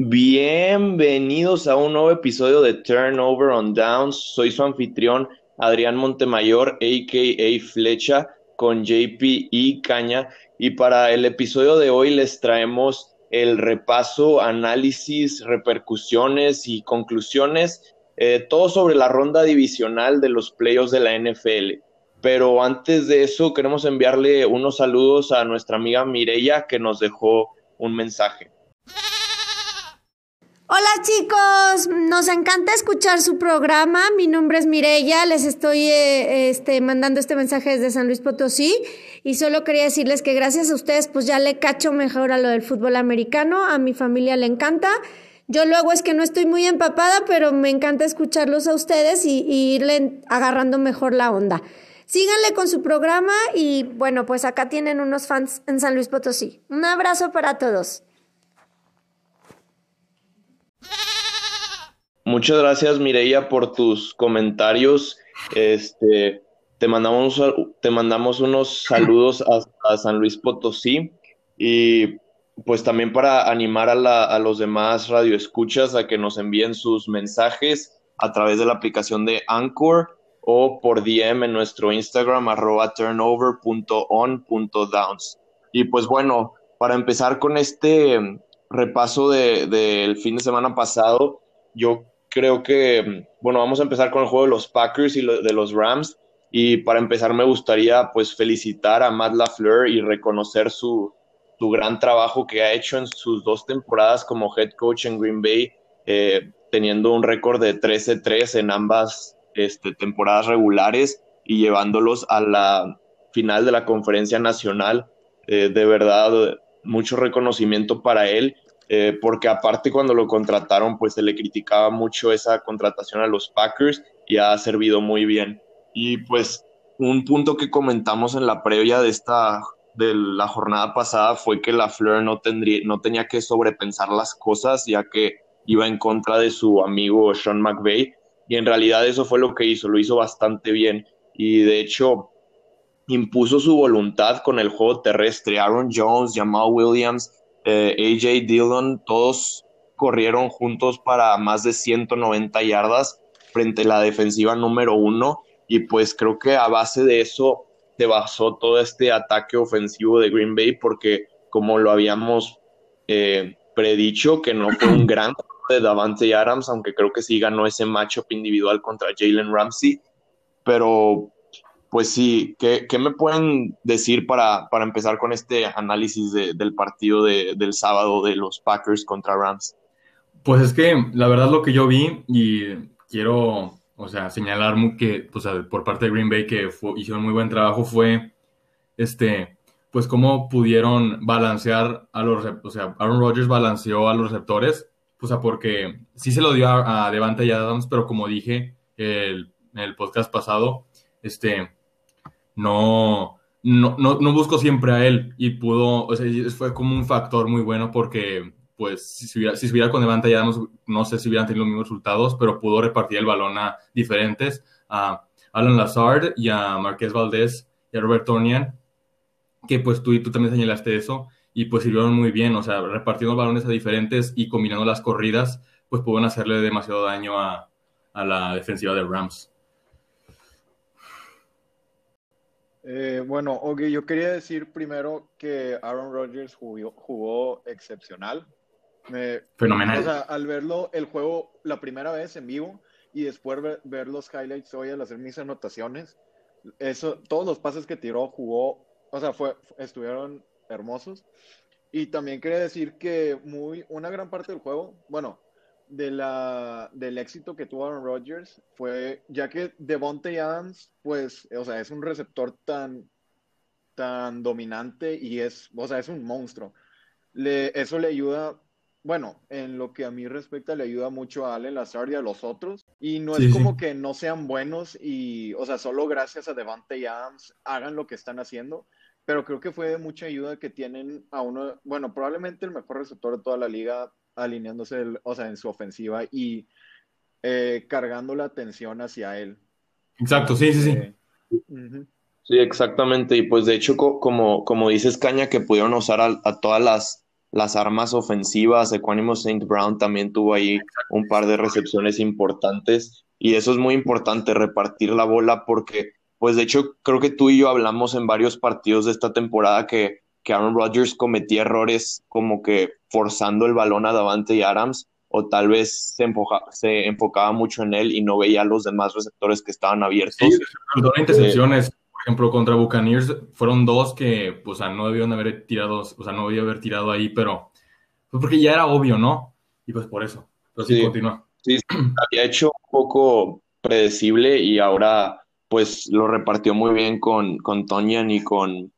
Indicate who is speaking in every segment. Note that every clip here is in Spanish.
Speaker 1: Bienvenidos a un nuevo episodio de Turnover on Downs. Soy su anfitrión Adrián Montemayor, aka Flecha, con JP y Caña. Y para el episodio de hoy les traemos el repaso, análisis, repercusiones y conclusiones, eh, todo sobre la ronda divisional de los playoffs de la NFL. Pero antes de eso, queremos enviarle unos saludos a nuestra amiga Mireya que nos dejó un mensaje.
Speaker 2: Hola chicos, nos encanta escuchar su programa. Mi nombre es Mirella, les estoy eh, este, mandando este mensaje desde San Luis Potosí y solo quería decirles que gracias a ustedes pues ya le cacho mejor a lo del fútbol americano, a mi familia le encanta. Yo luego es que no estoy muy empapada, pero me encanta escucharlos a ustedes y, y irle agarrando mejor la onda. Síganle con su programa y bueno, pues acá tienen unos fans en San Luis Potosí. Un abrazo para todos.
Speaker 1: Muchas gracias, Mireia, por tus comentarios. Este, te mandamos, te mandamos unos saludos a, San Luis Potosí y pues también para animar a, a los demás radioescuchas a que nos envíen sus mensajes a través de la aplicación de Anchor o por DM en nuestro Instagram arroba turnover.on.downs. Y pues bueno, para empezar con este repaso del de, fin de semana pasado, yo creo que, bueno, vamos a empezar con el juego de los Packers y de los Rams. Y para empezar me gustaría pues felicitar a Matt LaFleur y reconocer su, su gran trabajo que ha hecho en sus dos temporadas como head coach en Green Bay, eh, teniendo un récord de 13-3 en ambas este, temporadas regulares y llevándolos a la final de la conferencia nacional. Eh, de verdad, mucho reconocimiento para él eh, porque aparte cuando lo contrataron, pues se le criticaba mucho esa contratación a los Packers y ha servido muy bien. Y pues un punto que comentamos en la previa de esta de la jornada pasada fue que la Fleur no, tendría, no tenía que sobrepensar las cosas ya que iba en contra de su amigo Sean McVay y en realidad eso fue lo que hizo, lo hizo bastante bien y de hecho impuso su voluntad con el juego terrestre. Aaron Jones, Jamal Williams, eh, AJ Dillon, todos corrieron juntos para más de 190 yardas frente a la defensiva número uno. Y pues creo que a base de eso se basó todo este ataque ofensivo de Green Bay porque como lo habíamos eh, predicho que no fue un gran de Davante Adams, aunque creo que sí ganó ese matchup individual contra Jalen Ramsey, pero pues sí, ¿qué, me pueden decir para, para, empezar con este análisis del partido del sábado de los Packers contra Rams?
Speaker 3: Pues es que la verdad lo que yo vi y quiero, o sea, señalar que, por parte de Green Bay que hicieron muy buen trabajo fue, este, pues cómo pudieron balancear a los, o sea, Aaron Rodgers balanceó a los receptores, o sea, porque sí se lo dio a, Devante Adams, pero como dije el, en el podcast pasado, este, no, no, no, busco siempre a él y pudo, o sea, fue como un factor muy bueno porque, pues, si se hubiera, si hubiera con Devante ya no, sé si hubieran tenido los mismos resultados, pero pudo repartir el balón a diferentes, a Alan Lazard y a Marqués Valdés y a Robert Tonian, que pues tú y tú también señalaste eso y pues sirvieron muy bien, o sea, repartiendo balones a diferentes y combinando las corridas, pues pudieron hacerle demasiado daño a, a la defensiva de Rams.
Speaker 4: Eh, bueno, ok, yo quería decir primero que Aaron Rodgers jugó, excepcional.
Speaker 3: Fenomenal.
Speaker 4: O sea, al verlo el juego la primera vez en vivo y después ver, los highlights hoy al hacer mis anotaciones, eso, todos los pases que tiró jugó, o sea, fue, estuvieron hermosos. Y también quería decir que muy, una gran parte del juego, bueno, de la, del éxito que tuvo Aaron Rodgers fue, ya que Devontae Adams, pues, o sea, es un receptor tan, tan dominante y es, o sea, es un monstruo. Le, eso le ayuda, bueno, en lo que a mí respecta, le ayuda mucho a Allen Lazard y a los otros. Y no es como que no sean buenos y, o sea, solo gracias a Devontae Adams hagan lo que están haciendo. Pero creo que fue de mucha ayuda que tienen a uno, bueno, probablemente el mejor receptor de toda la liga, alineándose, o sea, en su ofensiva y eh, cargando la atención hacia él.
Speaker 3: Exacto, sí, sí, sí.
Speaker 1: Eh, sí, exactamente. Y pues de hecho, como, como dices, Caña, que pudieron usar a, todas las las armas ofensivas. Equanimo St. Brown también tuvo ahí un par de recepciones importantes y eso es muy importante, repartir la bola porque, pues de hecho, creo que tú y yo hablamos en varios partidos de esta temporada que, que Aaron Rodgers cometía errores como que forzando el balón a Davante y Adams o tal vez se, se enfocaba mucho en él y no veía a los demás receptores que estaban abiertos. Sí,
Speaker 3: intercepciones por ejemplo, contra Buccaneers fueron dos que, pues, no debieron haber tirado, o sea, no debía haber tirado ahí, pero pues porque ya era obvio, ¿no? Y pues por eso. Pero sí, continúa.
Speaker 1: Sí, había hecho un poco predecible y ahora, pues, lo repartió muy bien con, con Tonyan y con,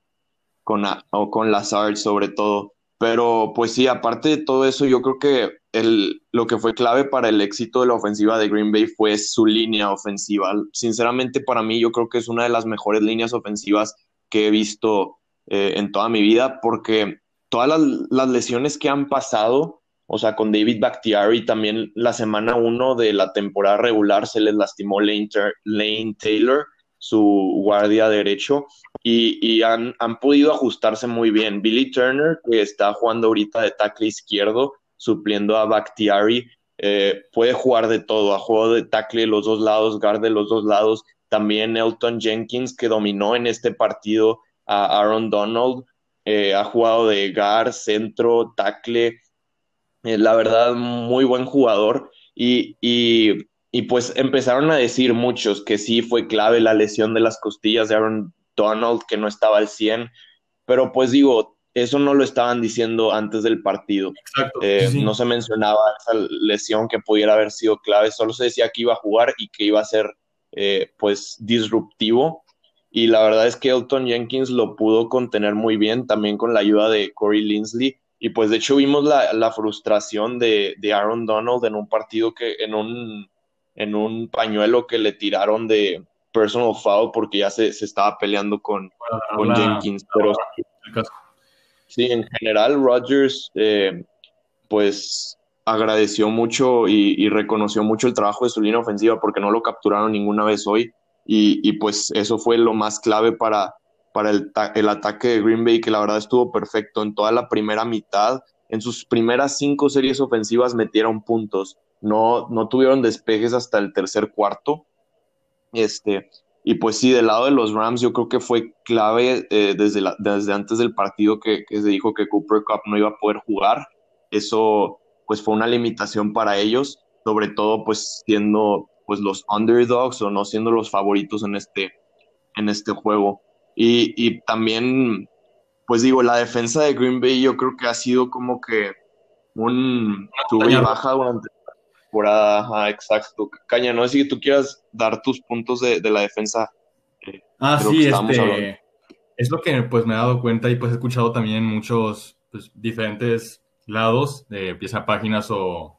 Speaker 1: con, o con Lazard, sobre todo. Pero, pues sí, aparte de todo eso, yo creo que el, lo que fue clave para el éxito de la ofensiva de Green Bay fue su línea ofensiva. Sinceramente, para mí, yo creo que es una de las mejores líneas ofensivas que he visto eh, en toda mi vida, porque todas las, lesiones que han pasado, o sea, con David Bakhtiari, también la semana uno de la temporada regular se les lastimó Lane, Lane Taylor, su guardia derecho, y, y han, han podido ajustarse muy bien. Billy Turner, que está jugando ahorita de tackle izquierdo, supliendo a Bakhtiari. Eh, puede jugar de todo, ha jugado de tackle de los dos lados, guard de los dos lados. También Elton Jenkins, que dominó en este partido a Aaron Donald, eh, ha jugado de guard, centro, tackle. Eh, la verdad, muy buen jugador. Y, y, y, pues empezaron a decir muchos que sí fue clave la lesión de las costillas de Aaron Donald, que no estaba al 100. Pero pues digo, eso no lo estaban diciendo antes del partido. Eh, no se mencionaba esa lesión que pudiera haber sido clave, solo se decía que iba a jugar y que iba a ser eh, pues disruptivo. Y la verdad es que Elton Jenkins lo pudo contener muy bien, también con la ayuda de Corey Linsley. Y pues de hecho vimos la, frustración de, Aaron Donald en un partido que, en un, en un pañuelo que le tiraron de personal foul porque ya se, estaba peleando con, con Jenkins. Pero, Sí, en general Rodgers eh, pues agradeció mucho y, reconoció mucho el trabajo de su línea ofensiva porque no lo capturaron ninguna vez hoy y, pues eso fue lo más clave para, para el, el, ataque de Green Bay que la verdad estuvo perfecto en toda la primera mitad. En sus primeras cinco series ofensivas metieron puntos, no, no tuvieron despejes hasta el tercer cuarto. Este, y pues sí, del lado de los Rams yo creo que fue clave eh, desde, desde antes del partido que, se dijo que Cooper Cup no iba a poder jugar. Eso pues fue una limitación para ellos, sobre todo pues siendo pues los underdogs o no siendo los favoritos en este, en este juego. Y, y también pues digo, la defensa de Green Bay yo creo que ha sido como que un sube y baja durante temporada, exacto. Caña, no sé si tú quieras dar tus puntos de, la defensa.
Speaker 3: Eh, ah, sí, este, es lo que pues me he dado cuenta y pues he escuchado también muchos pues, diferentes lados, de pieza páginas o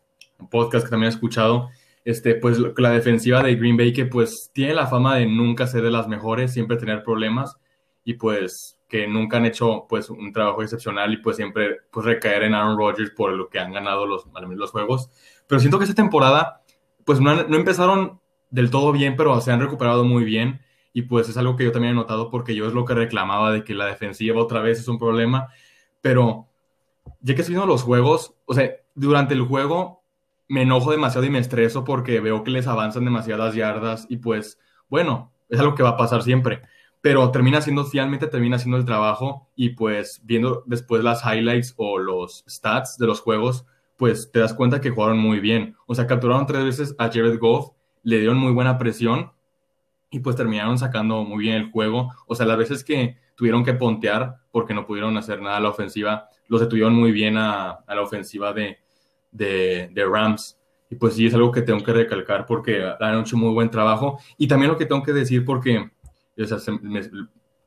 Speaker 3: podcast que también he escuchado, este, pues la defensiva de Green Bay que pues tiene la fama de nunca ser de las mejores, siempre tener problemas y pues que nunca han hecho pues un trabajo excepcional y pues siempre pues recaer en Aaron Rodgers por lo que han ganado los, los juegos. Pero siento que esta temporada, pues no, empezaron del todo bien, pero se han recuperado muy bien. Y pues es algo que yo también he notado porque yo es lo que reclamaba de que la defensiva otra vez es un problema. Pero ya que estoy viendo los juegos, o sea, durante el juego me enojo demasiado y me estreso porque veo que les avanzan demasiadas yardas y pues, bueno, es algo que va a pasar siempre. Pero termina siendo, finalmente termina siendo el trabajo y pues viendo después las highlights o los stats de los juegos, pues te das cuenta que jugaron muy bien. O sea, capturaron tres veces a Jared Goff, le dieron muy buena presión y pues terminaron sacando muy bien el juego. O sea, las veces que tuvieron que pontear porque no pudieron hacer nada a la ofensiva, los detuvieron muy bien a, la ofensiva de, de, Rams. Y pues sí, es algo que tengo que recalcar porque han hecho muy buen trabajo. Y también lo que tengo que decir porque o sea, me,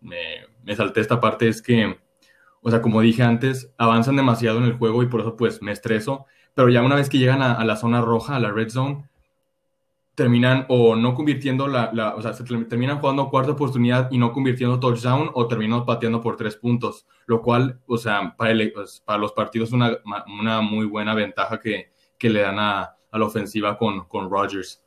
Speaker 3: me, salté esta parte es que o sea, como dije antes, avanzan demasiado en el juego y por eso pues me estreso, pero ya una vez que llegan a, la zona roja, a la red zone, terminan o no convirtiendo la, o sea, se terminan jugando cuarta oportunidad y no convirtiendo touchdown o terminan pateando por tres puntos, lo cual, o sea, para, pues, para los partidos es una, una, muy buena ventaja que, que le dan a, a, la ofensiva con, con Rodgers.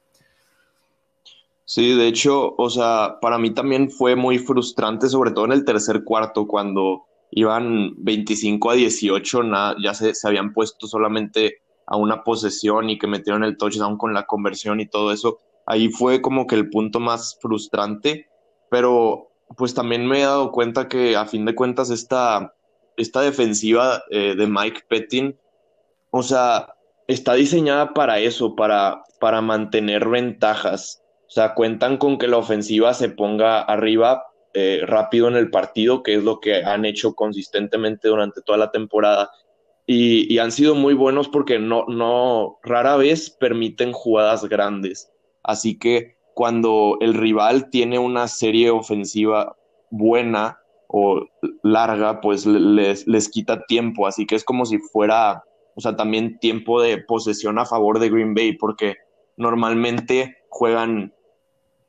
Speaker 1: Sí, de hecho, o sea, para mí también fue muy frustrante, sobre todo en el tercer cuarto, cuando iban 25 a 18, ya se, se habían puesto solamente a una posesión y que metieron el touchdown con la conversión y todo eso. Ahí fue como que el punto más frustrante, pero pues también me he dado cuenta que a fin de cuentas esta, esta defensiva eh, de Mike Pettin, o sea, está diseñada para eso, para, para mantener ventajas. O sea, cuentan con que la ofensiva se ponga arriba eh, rápido en el partido, que es lo que han hecho consistentemente durante toda la temporada. Y, han sido muy buenos porque no, no, rara vez permiten jugadas grandes. Así que cuando el rival tiene una serie ofensiva buena o larga, pues les, les quita tiempo. Así que es como si fuera, o sea, también tiempo de posesión a favor de Green Bay, porque normalmente juegan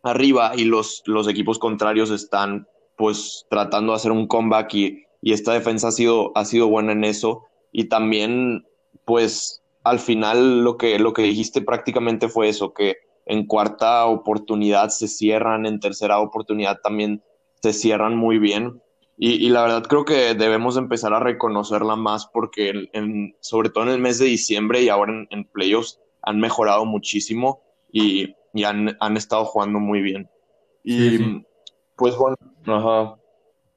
Speaker 1: arriba y los, los equipos contrarios están pues tratando de hacer un comeback y, y esta defensa ha sido, ha sido buena en eso y también, pues, al final lo que, lo que dijiste prácticamente fue eso, que en cuarta oportunidad se cierran, en tercera oportunidad también se cierran muy bien. Y, la verdad creo que debemos empezar a reconocerla más porque en, sobre todo en el mes de diciembre y ahora en, playoffs han mejorado muchísimo y, han, han, estado jugando muy bien. Y pues bueno,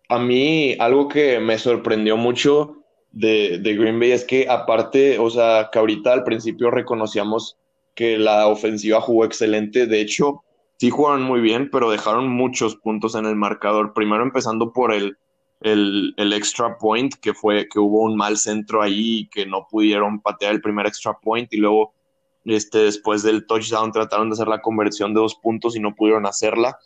Speaker 1: a mí algo que me sorprendió mucho de, Green Bay es que aparte, o sea, que ahorita al principio reconocíamos que la ofensiva jugó excelente, de hecho, sí jugaron muy bien, pero dejaron muchos puntos en el marcador, primero empezando por el, el, extra point, que fue que hubo un mal centro ahí que no pudieron patear el primer extra point y luego este, después del touchdown trataron de hacer la conversión de dos puntos y no pudieron hacerla.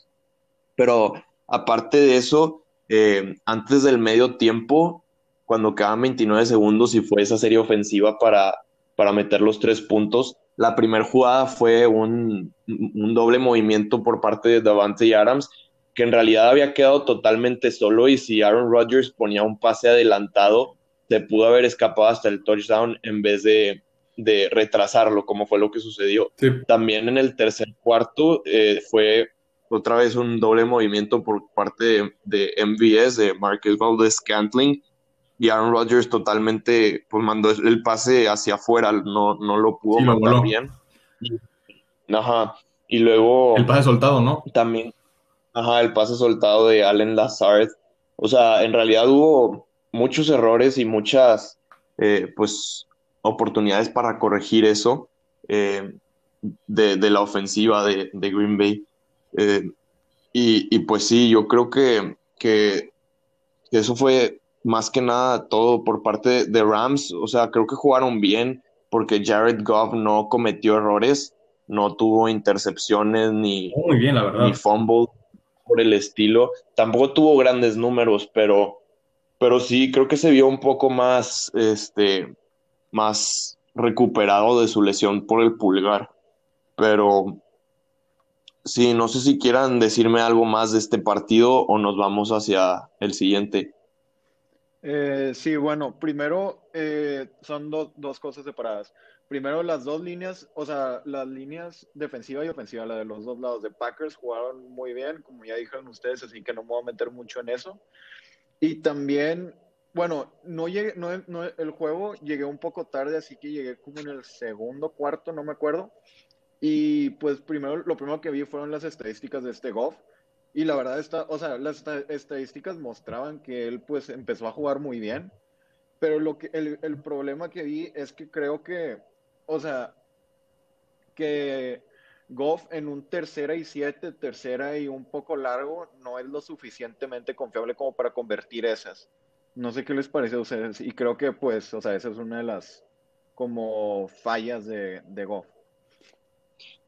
Speaker 1: Pero aparte de eso, eh, antes del medio tiempo, cuando quedaban 29 segundos y fue esa serie ofensiva para, para meter los tres puntos. La primera jugada fue un, doble movimiento por parte de Davante Adams, que en realidad había quedado totalmente solo y si Aaron Rodgers ponía un pase adelantado, se pudo haber escapado hasta el touchdown en vez de, retrasarlo, como fue lo que sucedió. También en el tercer cuarto eh, fue otra vez un doble movimiento por parte de, de MVS, de Marcus Valdez Scantling, y Aaron Rodgers totalmente pues mandó el pase hacia afuera, no, no lo pudo mandar bien. Ajá. Y luego.
Speaker 3: El pase soltado, ¿no?
Speaker 1: También. Ajá, el pase soltado de Allen Lazard. O sea, en realidad hubo muchos errores y muchas eh, pues oportunidades para corregir eso eh, de, la ofensiva de, Green Bay. Eh, y, y, pues sí, yo creo que, que eso fue más que nada todo por parte de Rams. O sea, creo que jugaron bien porque Jared Goff no cometió errores, no tuvo intercepciones ni,
Speaker 3: Muy bien, la verdad.
Speaker 1: ni fumble por el estilo. Tampoco tuvo grandes números, pero, pero sí creo que se vio un poco más, este, más recuperado de su lesión por el pulgar. Pero sí, no sé si quieran decirme algo más de este partido o nos vamos hacia el siguiente.
Speaker 4: Eh, sí, bueno, primero eh, son dos cosas separadas. Primero, las dos líneas, o sea, las líneas defensiva y ofensiva, la de los dos lados de Packers, jugaron muy bien, como ya dijeron ustedes, así que no me voy a meter mucho en eso. Y también, bueno, no llegué, no, no, el juego llegué un poco tarde, así que llegué como en el segundo cuarto, no me acuerdo. Y pues primero, lo primero que vi fueron las estadísticas de este Goff. Y la verdad, está, o sea, las estadísticas mostraban que él pues empezó a jugar muy bien, pero lo que, el, el problema que vi es que creo que, o sea, que Goff en un tercera y siete, tercera y un poco largo, no es lo suficientemente confiable como para convertir esas. No sé qué les parece a ustedes. Y creo que, pues, o sea, esa es una de las como fallas de, de Goff.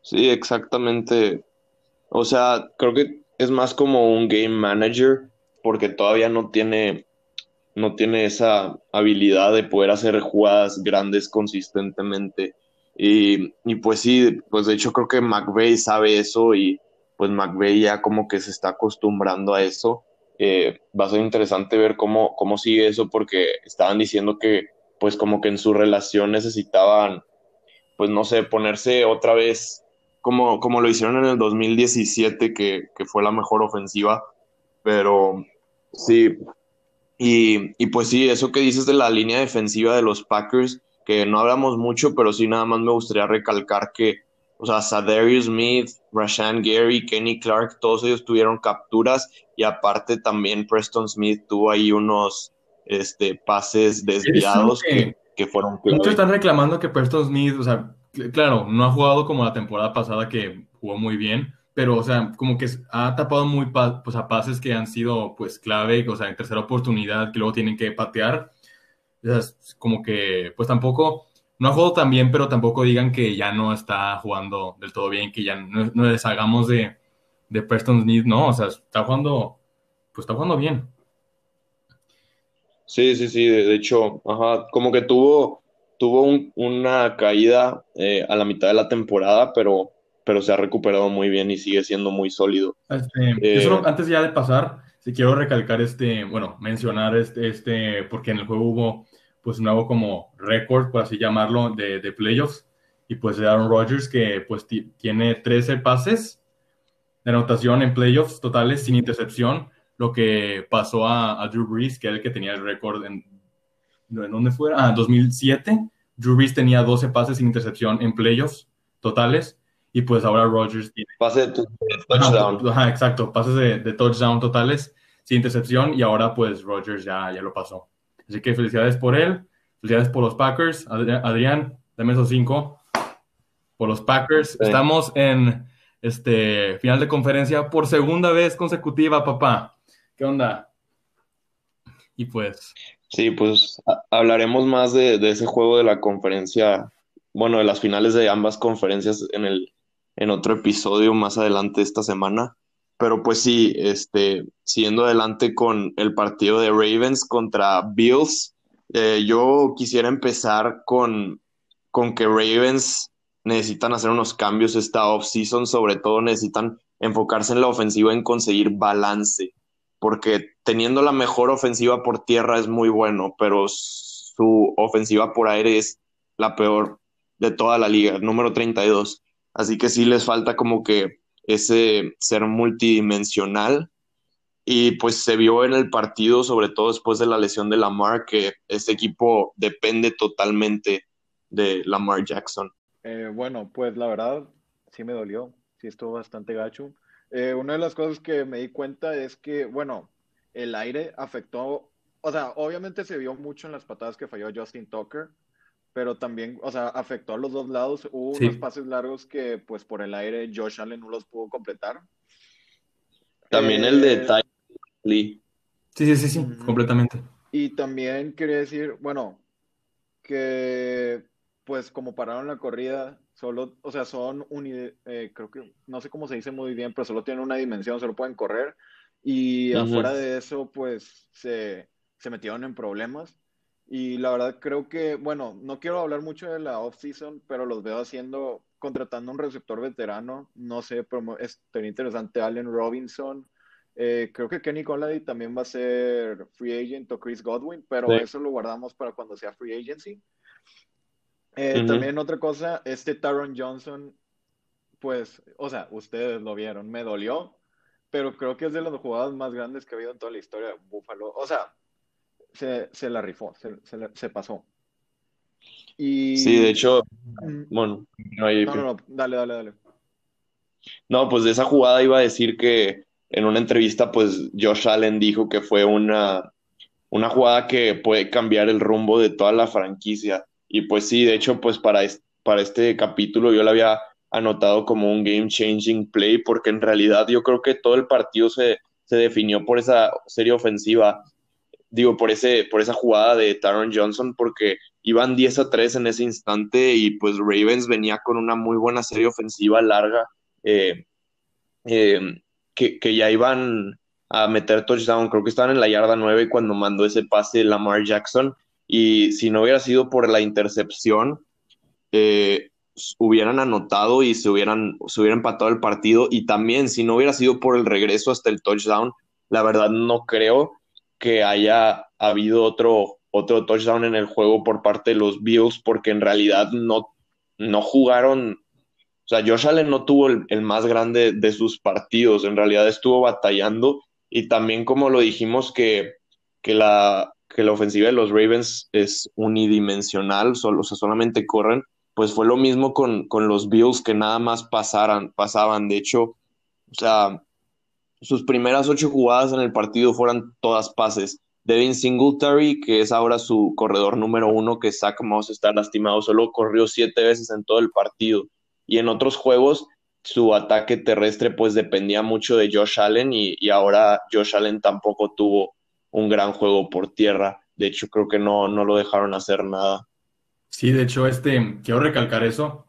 Speaker 1: Sí, exactamente. O sea, creo que es más como un game manager porque todavía no tiene, no tiene esa habilidad de poder hacer jugadas grandes consistentemente. Y, pues sí, pues de hecho creo que McVeigh sabe eso y pues McVeigh ya como que se está acostumbrando a eso. Eh, va a ser interesante ver cómo, cómo sigue eso porque estaban diciendo que pues como que en su relación necesitaban, pues no sé, ponerse otra vez como, como lo hicieron en el 2017, que, que fue la mejor ofensiva. Pero sí, Y, y pues sí, eso que dices de la línea defensiva de los Packers, que no hablamos mucho, pero sí nada más me gustaría recalcar que, o sea, Sadarius Smith, Rashan Gary, Kenny Clark, todos ellos tuvieron capturas y aparte también Preston Smith tuvo ahí unos este, pases desviados que, que, fueron
Speaker 3: Muchos están reclamando que Preston Smith, o sea, claro, no ha jugado como la temporada pasada que jugó muy bien, pero, o sea, como que ha tapado muy pues, a pases que han sido, pues, clave, o sea, en tercera oportunidad, que luego tienen que patear. Como que, pues tampoco, no ha jugado tan bien, pero tampoco digan que ya no está jugando del todo bien, que ya no, les hagamos de, de Preston Smith, no, o sea, está jugando, pues está jugando bien.
Speaker 1: Sí, sí, sí, de, hecho, ajá, como que tuvo, tuvo una caída eh, a la mitad de la temporada, pero, pero se ha recuperado muy bien y sigue siendo muy sólido.
Speaker 3: Este, eh, antes ya de pasar, si quiero recalcar este, bueno, mencionar este, este, porque en el juego hubo pues nuevo como récord, por así llamarlo, de, de playoffs. Y pues de Aaron Rodgers, que pues tiene 13 pases de anotación en playoffs totales sin intercepción, lo que pasó a, Drew Brees, que era el que tenía el récord en, ¿en dónde fue? Ah, 2007. Drew Brees tenía 12 pases sin intercepción en playoffs totales. Y pues ahora Rodgers tiene.
Speaker 1: Pases de touchdown.
Speaker 3: Ajá, exacto. Pases de, de, touchdown totales sin intercepción. Y ahora pues Rodgers ya, ya lo pasó. Así que felicidades por él, felicidades por los Packers. Adrián, dame esos cinco. Por los Packers. Estamos en este final de conferencia por segunda vez consecutiva, papá. ¿Qué onda? Y pues.
Speaker 1: Sí, pues hablaremos más de, ese juego de la conferencia, bueno, de las finales de ambas conferencias en el en otro episodio más adelante esta semana. Pero pues sí, este, siguiendo adelante con el partido de Ravens contra Bills, eh, yo quisiera empezar con, con que Ravens necesitan hacer unos cambios esta offseason, sobre todo necesitan enfocarse en la ofensiva, en conseguir balance, porque teniendo la mejor ofensiva por tierra es muy bueno, pero su ofensiva por aire es la peor de toda la liga, número 32. Así que sí les falta como que ese ser multidimensional. Y pues se vio en el partido, sobre todo después de la lesión de Lamar, que este equipo depende totalmente de Lamar Jackson.
Speaker 4: Eh, bueno, pues la verdad sí me dolió, sí estuvo bastante gacho. Eh, una de las cosas que me di cuenta es que, bueno, el aire afectó, o sea, obviamente se vio mucho en las patadas que falló Justin Tucker, pero también, o sea, afectó a los dos lados. Hubo unos pases largos que, pues, por el aire, Josh Allen no los pudo completar.
Speaker 1: También el de eh, Ty Lee.
Speaker 3: Sí, sí, sí, sí, completamente.
Speaker 4: Y también quería decir, bueno, que, pues, como pararon la corrida, solo, o sea, son un, eh, creo que, no sé cómo se dice muy bien, pero solo tienen una dimensión, solo pueden correr. Y afuera de eso, pues, se, se metieron en problemas. Y la verdad creo que, bueno, no quiero hablar mucho de la off-season, pero los veo haciendo, contratando un receptor veterano, no sé, pero es interesante, Allen Robinson. Eh, creo que Kenny Collady también va a ser free agent o Chris Godwin, pero eso lo guardamos para cuando sea free agency. Eh, también otra cosa, este Taron Johnson, pues, o sea, ustedes lo vieron, me dolió, pero creo que es de las jugadas más grandes que ha habido en toda la historia de Buffalo. O sea, se, la rifó, se, pasó. Y...
Speaker 1: Sí, de hecho, bueno,
Speaker 4: no, no, no, dale, dale, dale.
Speaker 1: No, pues de esa jugada iba a decir que en una entrevista, pues Josh Allen dijo que fue una, una jugada que puede cambiar el rumbo de toda la franquicia. Y pues sí, de hecho, pues para, para este capítulo yo lo había anotado como un game changing play, porque en realidad yo creo que todo el partido se, se definió por esa serie ofensiva digo, por, ese, por esa jugada de Taron Johnson, porque iban 10 a 3 en ese instante y pues Ravens venía con una muy buena serie ofensiva larga, eh, eh, que, que, ya iban a meter touchdown, creo que estaban en la yarda 9 cuando mandó ese pase Lamar Jackson, y si no hubiera sido por la intercepción, eh, hubieran anotado y se hubieran, se hubiera empatado el partido, y también si no hubiera sido por el regreso hasta el touchdown, la verdad no creo que haya habido otro, otro touchdown en el juego por parte de los Bills, porque en realidad no, no jugaron. O sea, Josh Allen no tuvo el, más grande de sus partidos, en realidad estuvo batallando y también como lo dijimos que, que la, que la ofensiva de los Ravens es unidimensional, solo, o sea, solamente corren, pues fue lo mismo con, con los Bills que nada más pasaran, pasaban. De hecho, o sea, sus primeras ocho jugadas en el partido fueron todas pases. Devin Singletary, que es ahora su corredor número uno, que Zach Moss está lastimado, solo corrió siete veces en todo el partido. Y en otros juegos, su ataque terrestre pues dependía mucho de Josh Allen y, y ahora Josh Allen tampoco tuvo un gran juego por tierra. De hecho, creo que no, no lo dejaron hacer nada.
Speaker 3: Sí, de hecho, este, quiero recalcar eso.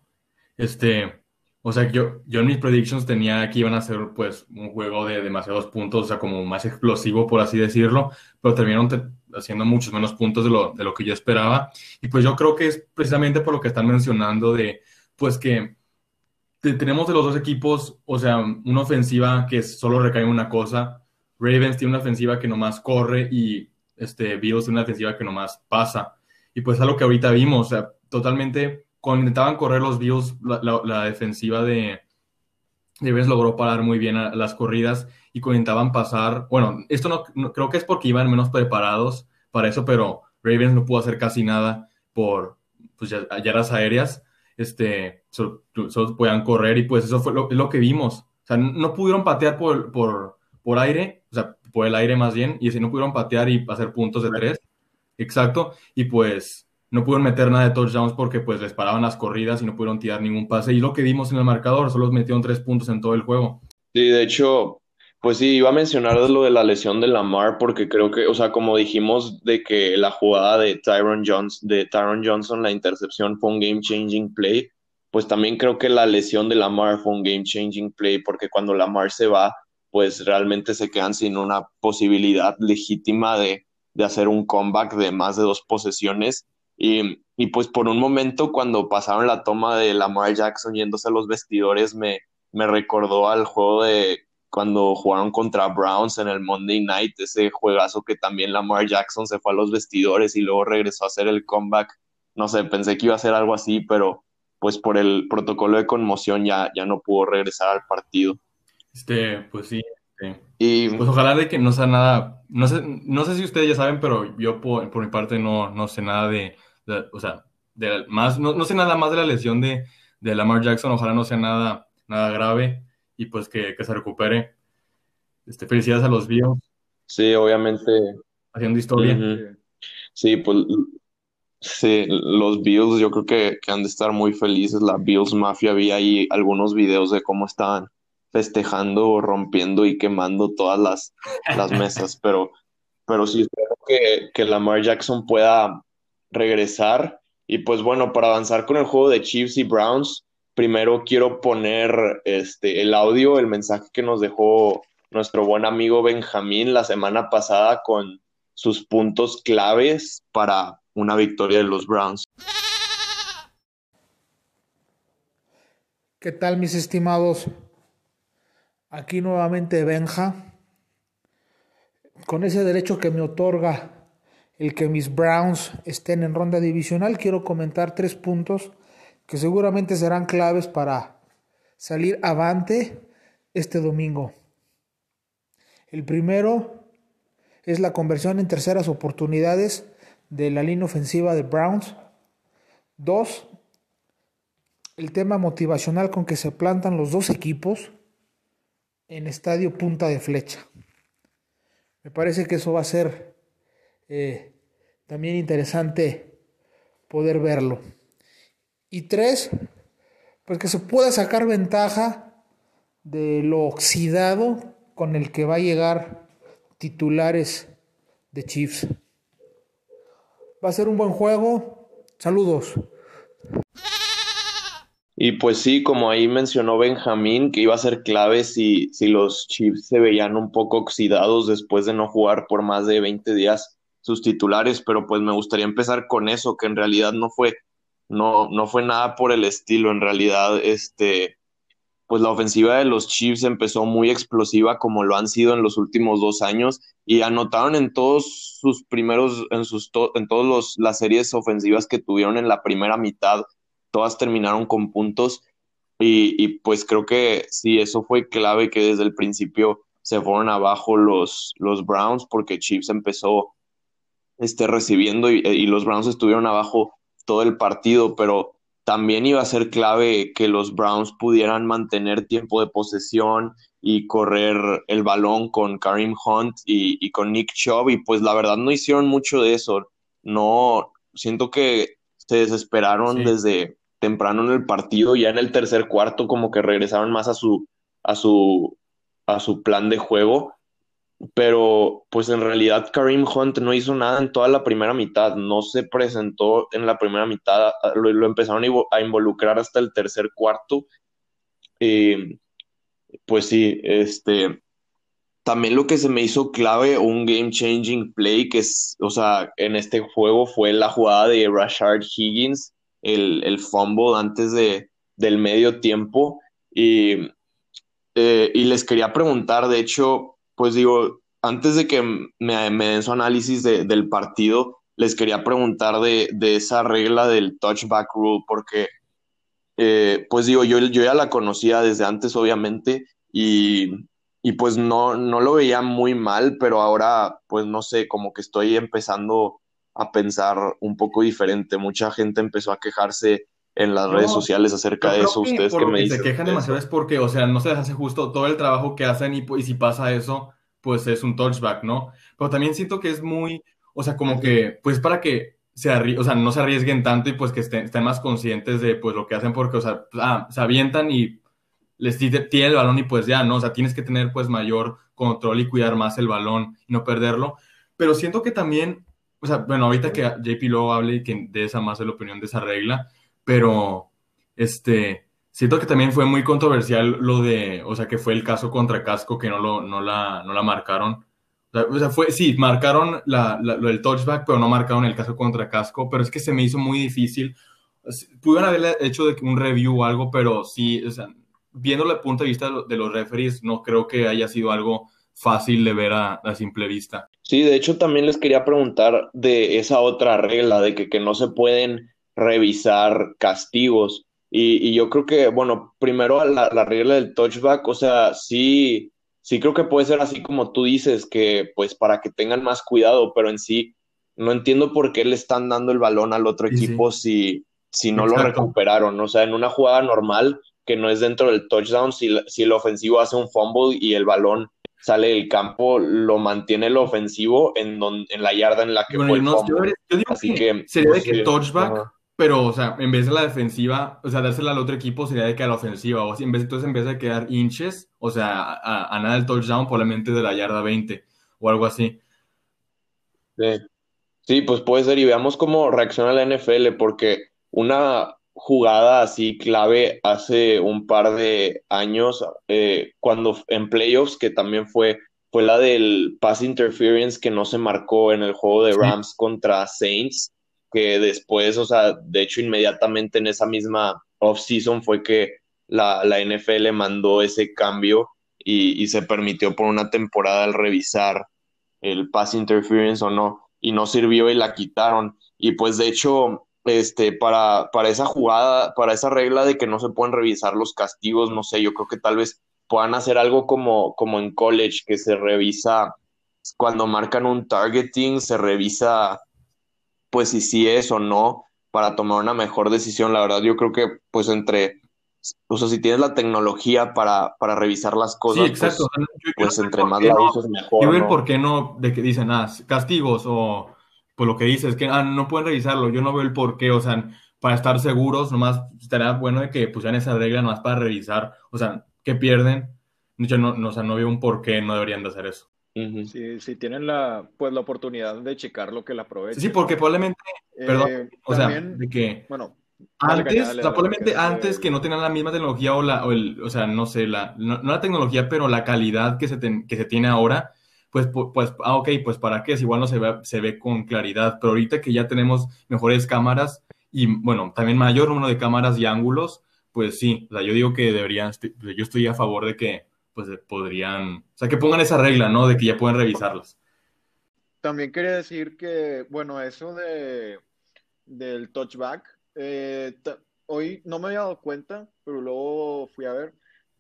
Speaker 3: Este, o sea, yo, yo en mis predictions tenía que iban a ser pues un juego de demasiados puntos, o sea, como más explosivo, por así decirlo, pero terminaron haciendo muchos menos puntos de lo, de lo que yo esperaba. Y pues yo creo que es precisamente por lo que están mencionando de, pues que tenemos de los dos equipos, o sea, una ofensiva que solo recae en una cosa. Ravens tiene una ofensiva que nomás corre y este, Bills tiene una ofensiva que nomás pasa. Y pues es lo que ahorita vimos, o sea, totalmente, cuando intentaban correr los Bills, la, defensiva de, de Ravens logró parar muy bien a, las corridas y cuando intentaban pasar, bueno, esto no, creo que es porque iban menos preparados para eso, pero Ravens no pudo hacer casi nada por pues, yardas aéreas este, solo, podían correr y pues eso fue lo, que vimos. O sea, no pudieron patear por, por, por aire, o sea, por el aire más bien, y si no pudieron patear y hacer puntos de tres. Exacto, y pues no pudieron meter nada de touchdowns porque pues les paraban las corridas y no pudieron tirar ningún pase. Y lo que vimos en el marcador, solo metieron tres puntos en todo el juego.
Speaker 1: Sí, de hecho, pues sí, iba a mencionar lo de la lesión de Lamar porque creo que, o sea, como dijimos de que la jugada de Tyron Johnson, de Tyron Johnson, la intercepción fue un game changing play, pues también creo que la lesión de Lamar fue un game changing play porque cuando Lamar se va, pues realmente se quedan sin una posibilidad legítima de, de hacer un comeback de más de dos posesiones. Y, y pues por un momento cuando pasaron la toma de Lamar Jackson yéndose a los vestidores, me, me recordó al juego de cuando jugaron contra Browns en el Monday Night, ese juegazo que también Lamar Jackson se fue a los vestidores y luego regresó a hacer el comeback. No sé, pensé que iba a ser algo así, pero pues por el protocolo de conmoción ya, ya no pudo regresar al partido.
Speaker 3: Este, pues sí. Este, y pues ojalá de que no sea nada, no sé, no sé si ustedes ya saben, pero yo por, mi parte no, no sé nada de, o sea, de más, no, no, sé nada más de la lesión de, de Lamar Jackson, ojalá no sea nada, nada grave y pues que, se recupere. Este, felicidades a los Bills.
Speaker 1: Sí, obviamente.
Speaker 3: Haciendo historia.
Speaker 1: Sí, pues sí, los Bills yo creo que, han de estar muy felices. La Bills Mafia, había ahí algunos videos de cómo estaban festejando, rompiendo y quemando todas las, las mesas, pero, pero sí espero que, que Lamar Jackson pueda regresar. Y pues bueno, para avanzar con el juego de Chiefs y Browns, primero quiero poner este, el audio, el mensaje que nos dejó nuestro buen amigo Benjamín la semana pasada con sus puntos claves para una victoria de los Browns.
Speaker 5: ¿Qué tal mis estimados? Aquí nuevamente Benja, con ese derecho que me otorga el que mis Browns estén en ronda divisional, quiero comentar tres puntos que seguramente serán claves para salir avante este domingo. El primero es la conversión en terceras oportunidades de la línea ofensiva de Browns. Dos, el tema motivacional con que se plantan los dos equipos en estadio punta de flecha. Me parece que eso va a ser eh, también interesante poder verlo. Y tres, pues que se pueda sacar ventaja de lo oxidado con el que va a llegar titulares de Chiefs. Va a ser un buen juego. Saludos.
Speaker 1: Y pues sí, como ahí mencionó Benjamín, que iba a ser clave si, si los Chiefs se veían un poco oxidados después de no jugar por más de 20 días sus titulares, pero pues me gustaría empezar con eso, que en realidad no fue no, no fue nada por el estilo. En realidad, este, pues la ofensiva de los Chiefs empezó muy explosiva como lo han sido en los últimos dos años y anotaron en todos sus primeros, en sus en todas las series ofensivas que tuvieron en la primera mitad, todas terminaron con puntos y, y, pues creo que sí, eso fue clave que desde el principio se fueron abajo los, los Browns porque Chiefs empezó este, recibiendo y, y los Browns estuvieron abajo todo el partido, pero también iba a ser clave que los Browns pudieran mantener tiempo de posesión y correr el balón con Karim Hunt y, con Nick Chubb y pues la verdad no hicieron mucho de eso. No, siento que se desesperaron desde temprano en el partido, ya en el tercer cuarto como que regresaron más a su a su a su plan de juego, pero pues en realidad Karim Hunt no hizo nada en toda la primera mitad, no se presentó en la primera mitad, lo, empezaron a involucrar hasta el tercer cuarto. Eh, pues sí, este, también lo que se me hizo clave, un game changing play, que es, o sea, en este juego fue la jugada de Rashard Higgins, el, el fumble antes de, del medio tiempo. Y, eh, y les quería preguntar, de hecho, pues digo, antes de que me, den su análisis del partido, les quería preguntar de, de, esa regla del touchback rule, porque eh, pues digo, yo, yo ya la conocía desde antes, obviamente, y, y, pues no, no lo veía muy mal, pero ahora, pues no sé, como que estoy empezando a pensar un poco diferente. Mucha gente empezó a quejarse en las redes sociales acerca de eso. Ustedes que, me dicen.
Speaker 3: Se quejan demasiado es porque, o sea, no se les hace justo todo el trabajo que hacen y, y si pasa eso, pues es un touchback, ¿no? Pero también siento que es muy, o sea, como que, pues para que se o sea, no se arriesguen tanto y pues que estén, más conscientes de pues lo que hacen porque, o sea, ah, se avientan y les tiene el balón y pues ya, ¿no? O sea, tienes que tener pues mayor control y cuidar más el balón y no perderlo. Pero siento que también, o sea, bueno, ahorita que JP luego hable y que de esa más de la opinión de esa regla, pero este, siento que también fue muy controversial lo de, o sea, que fue el caso contra Casco que no, lo, no, la, no la marcaron o sea, fue, sí, marcaron la, lo del touchback, pero no marcaron el caso contra Casco, pero es que se me hizo muy difícil. Pudieron haber hecho un review o algo, pero sí, o sea, viendo el punto de vista de los referees, no creo que haya sido algo fácil de ver a, simple vista.
Speaker 1: Sí, de hecho también les quería preguntar de esa otra regla, de que, que no se pueden revisar castigos. Y, y yo creo que, bueno, primero la, la regla del touchback, o sea, sí sí creo que puede ser así como tú dices, que pues para que tengan más cuidado, pero en sí no entiendo por qué le están dando el balón al otro equipo si, si no lo recuperaron. O sea, en una jugada normal que no es dentro del touchdown, si, si el ofensivo hace un fumble y el balón sale del campo, lo mantiene el ofensivo en, en la yarda en la que fue el fumble.
Speaker 3: Así que, sería de pues, que touchback pero, o sea, en vez de la defensiva, o sea, dársela al otro equipo sería de que a la ofensiva, o así, en vez, entonces en vez de quedar inches, o sea, a, nada del touchdown, probablemente de la yarda 20 o algo así.
Speaker 1: Sí. sí, pues puede ser, y veamos cómo reacciona la NFL, porque una jugada así clave hace un par de años, eh, cuando en playoffs, que también fue, fue la del pass interference que no se marcó en el juego de Rams contra Saints que después, o sea, de hecho inmediatamente en esa misma off-season fue que la, la, NFL mandó ese cambio y, y, se permitió por una temporada el revisar el pass interference o no, y no sirvió y la quitaron. Y pues de hecho, este, para, para esa jugada, para esa regla de que no se pueden revisar los castigos, no sé, yo creo que tal vez puedan hacer algo como, como en college, que se revisa cuando marcan un targeting, se revisa pues si sí es o no para tomar una mejor decisión. La verdad, yo creo que pues entre, o sea, si tienes la tecnología para, para revisar las cosas, sí, pues, exacto. pues, entre más la uses mejor.
Speaker 3: Yo veo por qué no, de que dicen, ah, castigos o pues lo que dices, que ah, no pueden revisarlo, yo no veo el por qué, o sea, para estar seguros, nomás estaría bueno de que pusieran esa regla nomás para revisar, o sea, que pierden, yo no, no, o sea, no veo un por qué no deberían de hacer eso
Speaker 4: si, tienen la, pues, la oportunidad de checar lo que la aprovechen.
Speaker 3: Sí, porque probablemente, perdón, eh, o sea, de que
Speaker 4: bueno,
Speaker 3: antes, probablemente antes que no tenían la misma tecnología o la, o, el, o sea, no sé, la, no, la tecnología, pero la calidad que se, que se tiene ahora, pues, pues, ah, ok, pues para qué, es igual no se ve, se ve con claridad, pero ahorita que ya tenemos mejores cámaras y, bueno, también mayor número de cámaras y ángulos, pues sí, o sea, yo digo que deberían, yo estoy a favor de que pues podrían, o sea, que pongan esa regla, ¿no? De que ya pueden revisarlas.
Speaker 4: También quería decir que, bueno, eso de del touchback, eh, hoy no me había dado cuenta, pero luego fui a ver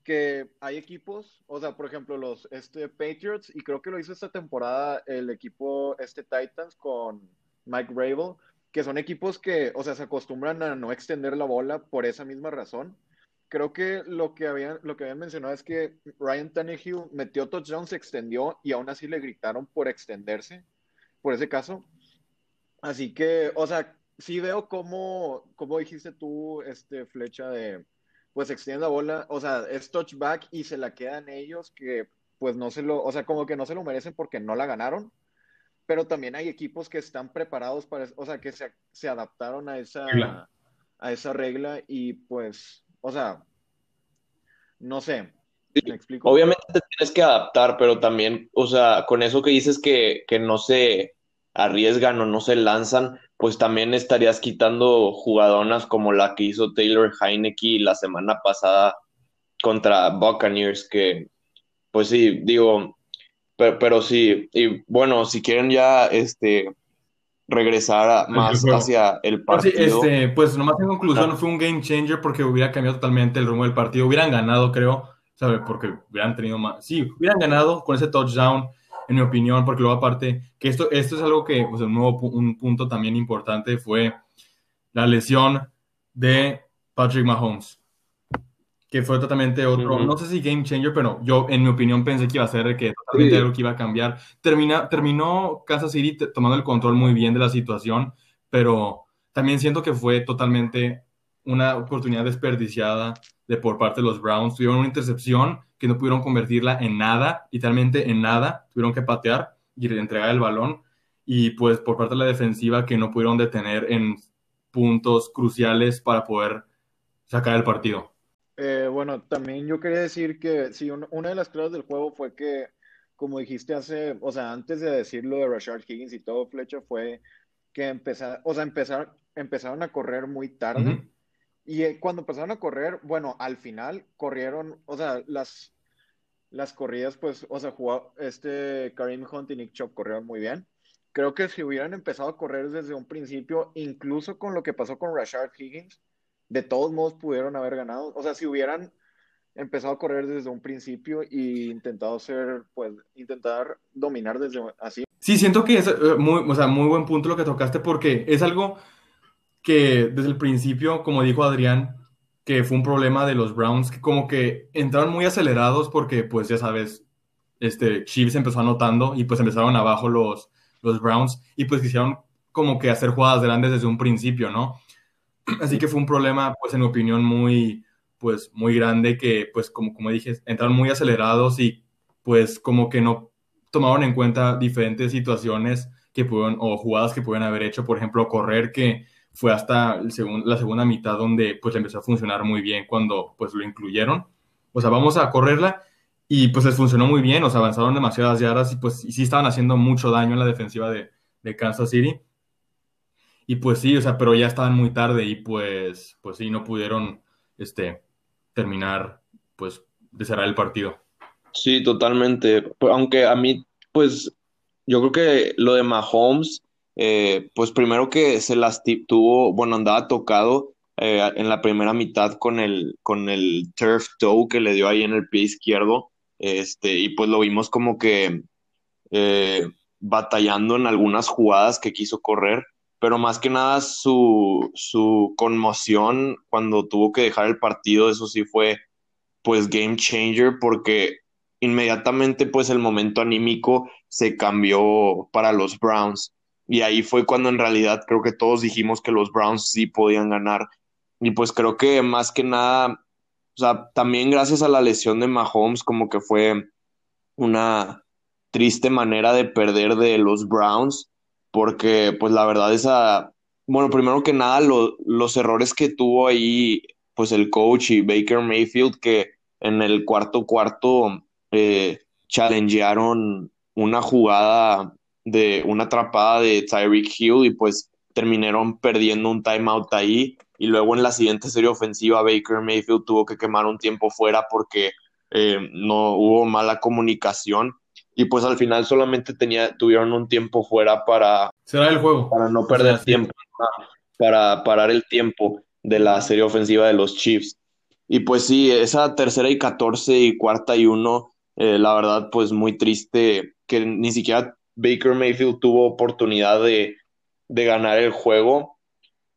Speaker 4: que hay equipos, o sea, por ejemplo, los este, Patriots, y creo que lo hizo esta temporada el equipo este Titans con Mike Rabel, que son equipos que, o sea, se acostumbran a no extender la bola por esa misma razón. Creo que lo que habían, lo que habían mencionado es que Ryan Tannehill metió touchdown, se extendió y aún así le gritaron por extenderse, por ese caso. Así que, o sea, sí veo cómo, como dijiste tú, este flecha de, pues extiende la bola, o sea, es touchback y se la quedan ellos que, pues no se lo, o sea, como que no se lo merecen porque no la ganaron, pero también hay equipos que están preparados para, o sea, que se, se adaptaron a esa, a esa regla y pues, o sea, no sé, ¿me explico?
Speaker 1: Obviamente te tienes que adaptar, pero también, o sea, con eso que dices que, que no se arriesgan o no se lanzan, pues también estarías quitando jugadonas como la que hizo Taylor Heineke la semana pasada contra Buccaneers, que pues sí, digo, pero, sí, y bueno, si quieren ya este regresar más hacia el partido.
Speaker 3: este, pues nomás en conclusión fue un game changer porque hubiera cambiado totalmente el rumbo del partido, hubieran ganado, creo, ¿sabe? Porque hubieran tenido más, sí, hubieran ganado con ese touchdown en mi opinión, porque luego aparte, que esto, esto es algo que, pues, un nuevo un punto también importante fue la lesión de Patrick Mahomes, que fue totalmente otro, no sé si game changer, pero yo en mi opinión pensé que iba a ser que totalmente algo que iba a cambiar. Termina, terminó Kansas City tomando el control muy bien de la situación, pero también siento que fue totalmente una oportunidad desperdiciada de por parte de los Browns. Tuvieron una intercepción que no pudieron convertirla en nada, literalmente en nada, tuvieron que patear y entregar el balón. Y pues por parte de la defensiva que no pudieron detener en puntos cruciales para poder sacar el partido.
Speaker 4: Eh, bueno, también yo quería decir que sí, una de las claves del juego fue que, como dijiste hace, o sea, antes de decirlo de Rashard Higgins y todo, Flecha, fue que empezar, o sea, empezar, empezaron a correr muy tarde. Y eh, cuando empezaron a correr, bueno, al final corrieron, o sea, las, las corridas, pues, o sea, jugó, este Karim Hunt y Nick Chop corrieron muy bien. Creo que si hubieran empezado a correr desde un principio, incluso con lo que pasó con Rashard Higgins, de todos modos pudieron haber ganado. O sea, si hubieran empezado a correr desde un principio y intentado ser, pues, intentar dominar desde así.
Speaker 3: Sí, siento que es eh, muy, o sea, muy buen punto lo que tocaste porque es algo que desde el principio, como dijo Adrián, que fue un problema de los Browns, que como que entraron muy acelerados porque, pues ya sabes, este, Chiefs empezó anotando y pues empezaron abajo los, los Browns y pues quisieron como que hacer jugadas grandes desde un principio, ¿no? Así que fue un problema, pues en mi opinión, muy, pues muy grande que, pues como, como dije, entraron muy acelerados y pues como que no tomaron en cuenta diferentes situaciones que pudieron, o jugadas que pudieron haber hecho, por ejemplo, correr, que fue hasta el la segunda mitad donde pues empezó a funcionar muy bien cuando pues lo incluyeron. O sea, vamos a correrla y pues les funcionó muy bien, o sea, avanzaron demasiadas yardas y pues y sí estaban haciendo mucho daño en la defensiva de, de Kansas City. Y pues sí, o sea, pero ya estaban muy tarde y pues, pues sí, no pudieron este, terminar pues de cerrar el partido.
Speaker 1: Sí, totalmente. Aunque a mí, pues, yo creo que lo de Mahomes eh, pues primero que se las tuvo, bueno, andaba tocado eh, en la primera mitad con el, con el turf toe que le dio ahí en el pie izquierdo, este, y pues lo vimos como que eh, batallando en algunas jugadas que quiso correr, pero más que nada su, su conmoción cuando tuvo que dejar el partido, eso sí fue pues game changer porque inmediatamente pues el momento anímico se cambió para los Browns y ahí fue cuando en realidad creo que todos dijimos que los Browns sí podían ganar. Y pues creo que más que nada, o sea, también gracias a la lesión de Mahomes, como que fue una triste manera de perder de los Browns, porque pues la verdad esa, bueno, primero que nada los errores que tuvo ahí, pues el coach y Baker Mayfield, que en el cuarto cuarto eh, challengearon una jugada de una atrapada de Tyreek Hill y pues terminaron perdiendo un timeout ahí. Y luego en la siguiente serie ofensiva Baker Mayfield tuvo que quemar un tiempo fuera porque eh, no hubo mala comunicación y pues al final solamente tenía, tuvieron un tiempo fuera para,
Speaker 3: Será el juego.
Speaker 1: para no perder tiempo, para parar el tiempo de la serie ofensiva de los Chiefs. Y pues sí, esa tercera y catorce y cuarta y uno, eh, la verdad, pues muy triste que ni siquiera Baker Mayfield tuvo oportunidad de, de ganar el juego.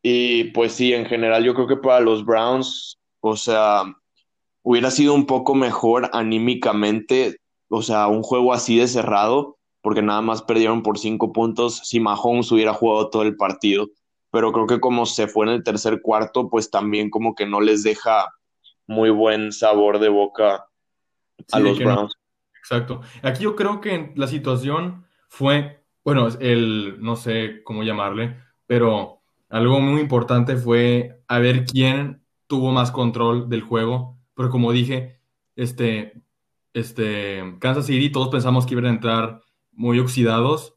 Speaker 1: Y pues sí, en general yo creo que para los Browns, o sea, hubiera sido un poco mejor anímicamente, o sea, un juego así de cerrado, porque nada más perdieron por cinco puntos si Mahomes hubiera jugado todo el partido. Pero creo que como se fue en el tercer cuarto, pues también como que no les deja muy buen sabor de boca a los Browns.
Speaker 3: Exacto. Aquí yo creo que la situación fue, bueno, el, no sé cómo llamarle, pero algo muy importante fue a ver quién tuvo más control del juego. Pero como dije, este, este, Kansas City, todos pensamos que iban a entrar muy oxidados.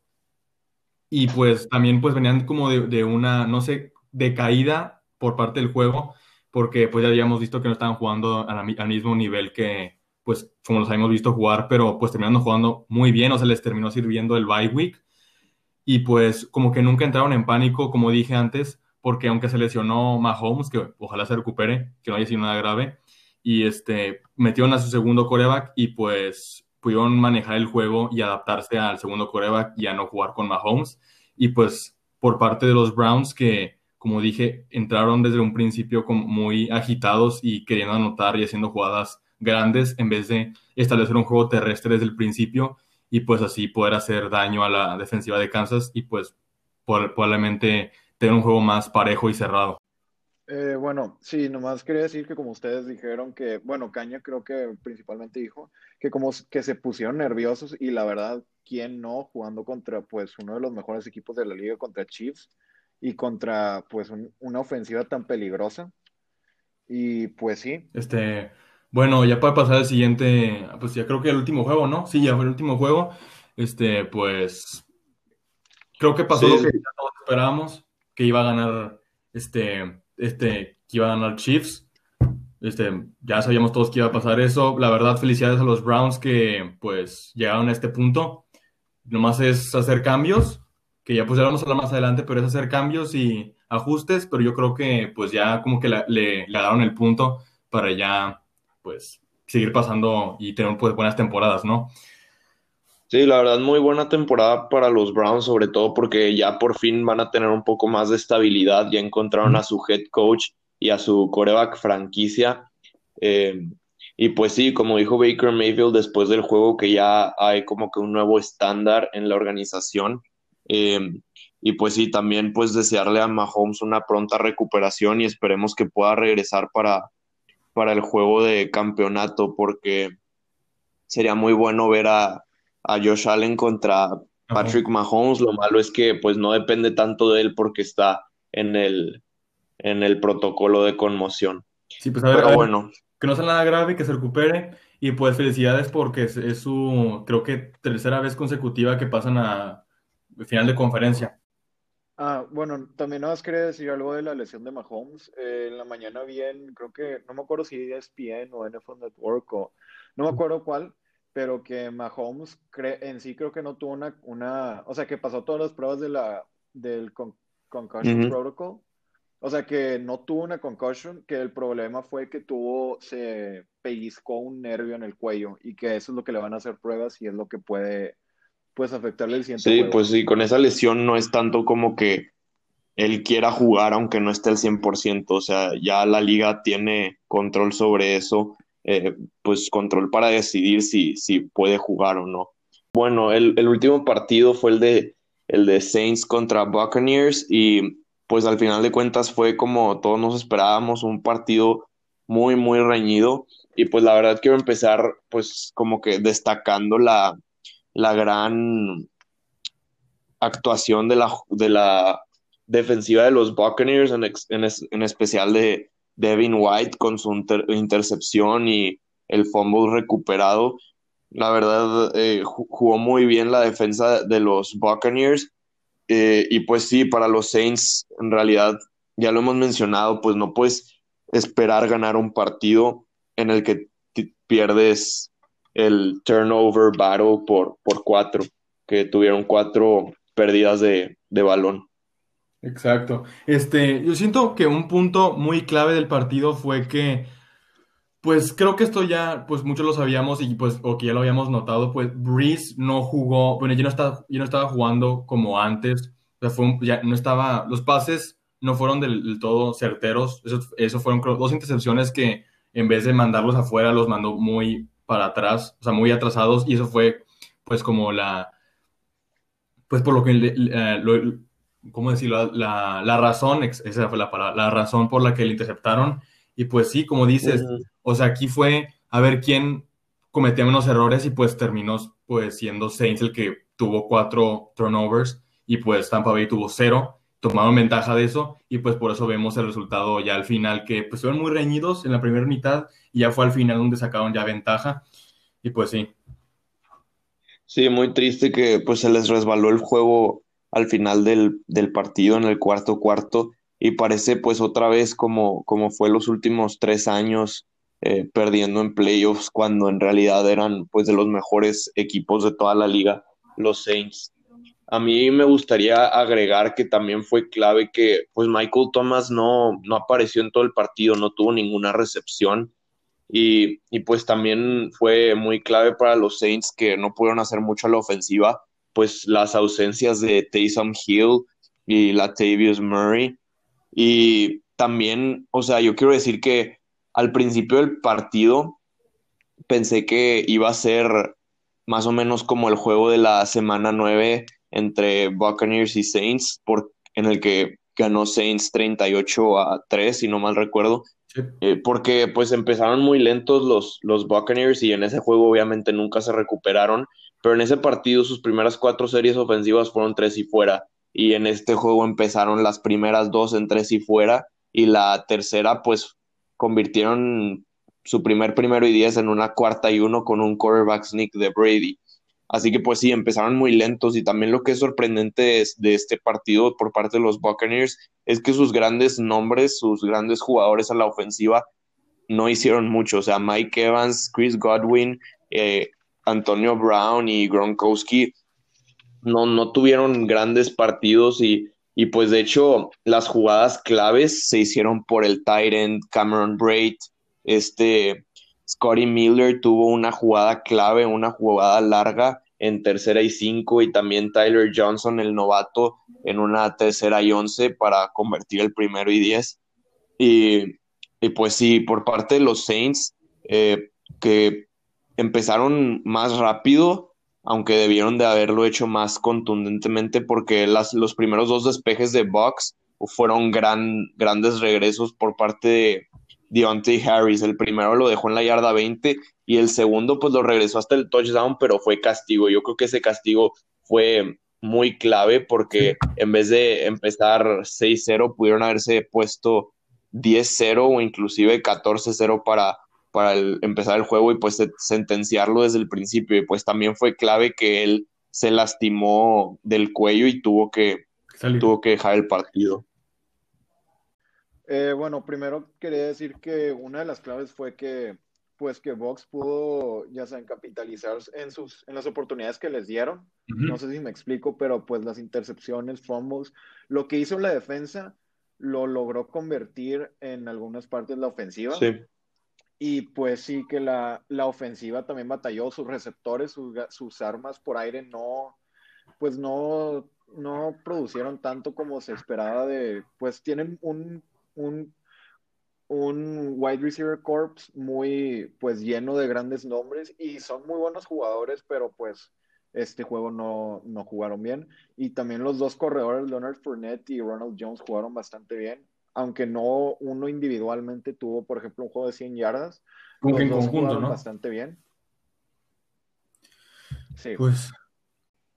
Speaker 3: Y pues también pues venían como de, una, no sé, de caída por parte del juego, porque pues ya habíamos visto que no estaban jugando al, mismo nivel que pues como los habíamos visto jugar, pero pues terminando jugando muy bien, o sea, les terminó sirviendo el bye week. Y pues como que nunca entraron en pánico, como dije antes, porque aunque se lesionó Mahomes, que ojalá se recupere, que no haya sido nada grave, y este, metieron a su segundo coreback y pues pudieron manejar el juego y adaptarse al segundo coreback y a no jugar con Mahomes. Y pues por parte de los Browns que, como dije, entraron desde un principio como muy agitados y queriendo anotar y haciendo jugadas grandes en vez de establecer un juego terrestre desde el principio y pues así poder hacer daño a la defensiva de Kansas y pues probablemente tener un juego más parejo y cerrado.
Speaker 4: Eh, bueno, sí, nomás quería decir que como ustedes dijeron que, bueno, Caña creo que principalmente dijo que como que se pusieron nerviosos y la verdad, ¿quién no jugando contra pues uno de los mejores equipos de la liga contra Chiefs y contra pues una ofensiva tan peligrosa? Y pues sí.
Speaker 3: Este, bueno, ya para pasar al siguiente, pues ya creo que el último juego, ¿no? Sí, ya fue el último juego. Este, pues creo que pasó lo que todos esperábamos, que iba a ganar este este, que iba a ganar Chiefs. Este, ya sabíamos todos que iba a pasar eso. La verdad, felicidades a los Browns que pues llegaron a este punto. Nomás es hacer cambios, que ya pues ya vamos a hablar más adelante, pero es hacer cambios y ajustes, pero yo creo que pues ya como que le, le, dieron el punto para ya pues seguir pasando y tener pues buenas temporadas, ¿no?
Speaker 1: Sí, la verdad, muy buena temporada para los Browns, sobre todo porque ya por fin van a tener un poco más de estabilidad, ya encontraron a su head coach y a su coreback franquicia. Eh, y pues sí, como dijo Baker Mayfield después del juego, que ya hay como que un nuevo estándar en la organización. Eh, y pues sí, también pues desearle a Mahomes una pronta recuperación y esperemos que pueda regresar para, para el juego de campeonato, porque sería muy bueno ver a, a Josh Allen contra Patrick Mahomes. Lo malo es que pues no depende tanto de él porque está en el, en el protocolo de conmoción.
Speaker 3: Sí, pues a ver, Pero bueno. Que no sea nada grave, que se recupere. Y pues felicidades porque es, su, creo que tercera vez consecutiva que pasan a final de conferencia.
Speaker 4: Ah, bueno, también nada más quería decir algo de la lesión de Mahomes. Eh, en la mañana bien, creo que, no me acuerdo si ESPN o NFL Network o no me acuerdo cuál, pero que Mahomes en sí creo que no tuvo una, una, o sea, que pasó todas las pruebas de la, del concussion protocol, o sea, que no tuvo una concussion, que el problema fue que tuvo, se pellizcó un nervio en el cuello y que eso es lo que le van a hacer pruebas y es lo que puede, pues, afectarle el siguiente
Speaker 1: Sí, pues sí, con esa lesión no es tanto como que él quiera jugar aunque no esté al 100%, o sea, ya la liga tiene control sobre eso eh, pues control para decidir si, si puede jugar o no. Bueno, el, último partido fue el de, el de Saints contra Buccaneers y pues al final de cuentas fue como todos nos esperábamos, un partido muy, muy reñido y pues la verdad quiero empezar pues como que destacando la, la gran actuación de la, de la defensiva de los Buccaneers, en, en especial de, Devin White con su intercepción y el fumble recuperado. La verdad, eh, jugó muy bien la defensa de los Buccaneers. Eh, y pues sí, para los Saints, en realidad, ya lo hemos mencionado, pues no puedes esperar ganar un partido en el que pierdes el turnover battle por, por cuatro, que tuvieron cuatro pérdidas de, de balón.
Speaker 3: Exacto. Este, yo siento que un punto muy clave del partido fue que Pues creo que esto ya, pues muchos lo sabíamos y pues, o que ya lo habíamos notado, pues Breeze no jugó, bueno, ya no estaba, no estaba jugando como antes, o sea, fue ya no estaba, los pases no fueron del, todo certeros, eso, eso fueron dos intercepciones que en vez de mandarlos afuera, los mandó muy para atrás, o sea, muy atrasados, y eso fue, pues, como la, pues, por lo que, eh, ¿cómo decirlo? La, la, razón, esa fue la palabra, la razón por la que le interceptaron, y pues sí, como dices, o sea, aquí fue a ver quién cometía menos errores y pues terminó, pues, siendo Saints el que tuvo cuatro turnovers, y pues Tampa Bay tuvo cero, tomaron ventaja de eso y pues por eso vemos el resultado ya al final que pues fueron muy reñidos en la primera mitad y ya fue al final donde sacaron ya ventaja y pues sí.
Speaker 1: Sí, muy triste que pues se les resbaló el juego al final del, partido en el cuarto cuarto y parece pues otra vez como, como fue los últimos tres años eh, perdiendo en playoffs cuando en realidad eran pues de los mejores equipos de toda la liga los Saints. A mí me gustaría agregar que también fue clave que pues Michael Thomas no, no apareció en todo el partido, no tuvo ninguna recepción y, pues también fue muy clave para los Saints que no pudieron hacer mucho a la ofensiva, pues las ausencias de Taysom Hill y Latavius Murray. Y también, o sea, yo quiero decir que al principio del partido pensé que iba a ser más o menos como el juego de la semana 9 entre Buccaneers y Saints, por, en el que ganó Saints 38 a 3, si no mal recuerdo. Eh, porque pues empezaron muy lentos los, los Buccaneers y en ese juego obviamente nunca se recuperaron, pero en ese partido sus primeras cuatro series ofensivas fueron tres y fuera y en este juego empezaron las primeras dos en tres y fuera y la tercera pues convirtieron su primer primero y diez en una cuarta y uno con un quarterback sneak de Brady. Así que pues sí, empezaron muy lentos y también lo que es sorprendente de este partido por parte de los Buccaneers es que sus grandes nombres, sus grandes jugadores a la ofensiva no hicieron mucho. O sea, Mike Evans, Chris Godwin, eh, Antonio Brown y Gronkowski no, no tuvieron grandes partidos y, y pues de hecho las jugadas claves se hicieron por el Tyrant Cameron Braid, este Scotty Miller tuvo una jugada clave, una jugada larga en tercera y cinco y también Tyler Johnson, el novato, en una tercera y once para convertir el primero y diez. Y, pues sí, por parte de los Saints, eh, que empezaron más rápido, aunque debieron de haberlo hecho más contundentemente porque las, los primeros dos despejes de Bucks fueron gran, grandes regresos por parte de, Deontay Harris. El primero lo dejó en la yarda 20 y el segundo pues lo regresó hasta el touchdown, pero fue castigo. Yo creo que ese castigo fue muy clave porque en vez de empezar 6-0 pudieron haberse puesto 10-0 o inclusive 14-0 para, para empezar el juego y pues sentenciarlo desde el principio. Y pues también fue clave que él se lastimó del cuello y tuvo que, tuvo que dejar el partido.
Speaker 4: Eh, bueno, primero quería decir que una de las claves fue que, pues, que Vox pudo, ya saben, capitalizar en, sus, en las oportunidades que les dieron. No sé si me explico, pero pues las intercepciones, fumbles, lo que hizo la defensa lo logró convertir en algunas partes de la ofensiva. Sí. Y pues sí que la, la ofensiva también batalló, sus receptores, sus, sus armas por aire no, pues no, no producieron tanto como se esperaba de, pues tienen un un, un wide receiver corps muy pues lleno de grandes nombres y son muy buenos jugadores, pero pues este juego no, no jugaron bien. Y también los dos corredores, Leonard Fournette y Ronald Jones, jugaron bastante bien. Aunque no uno individualmente tuvo, por ejemplo, un juego de 100 yardas. Como los dos jugaron bastante bien.
Speaker 1: Sí. Pues.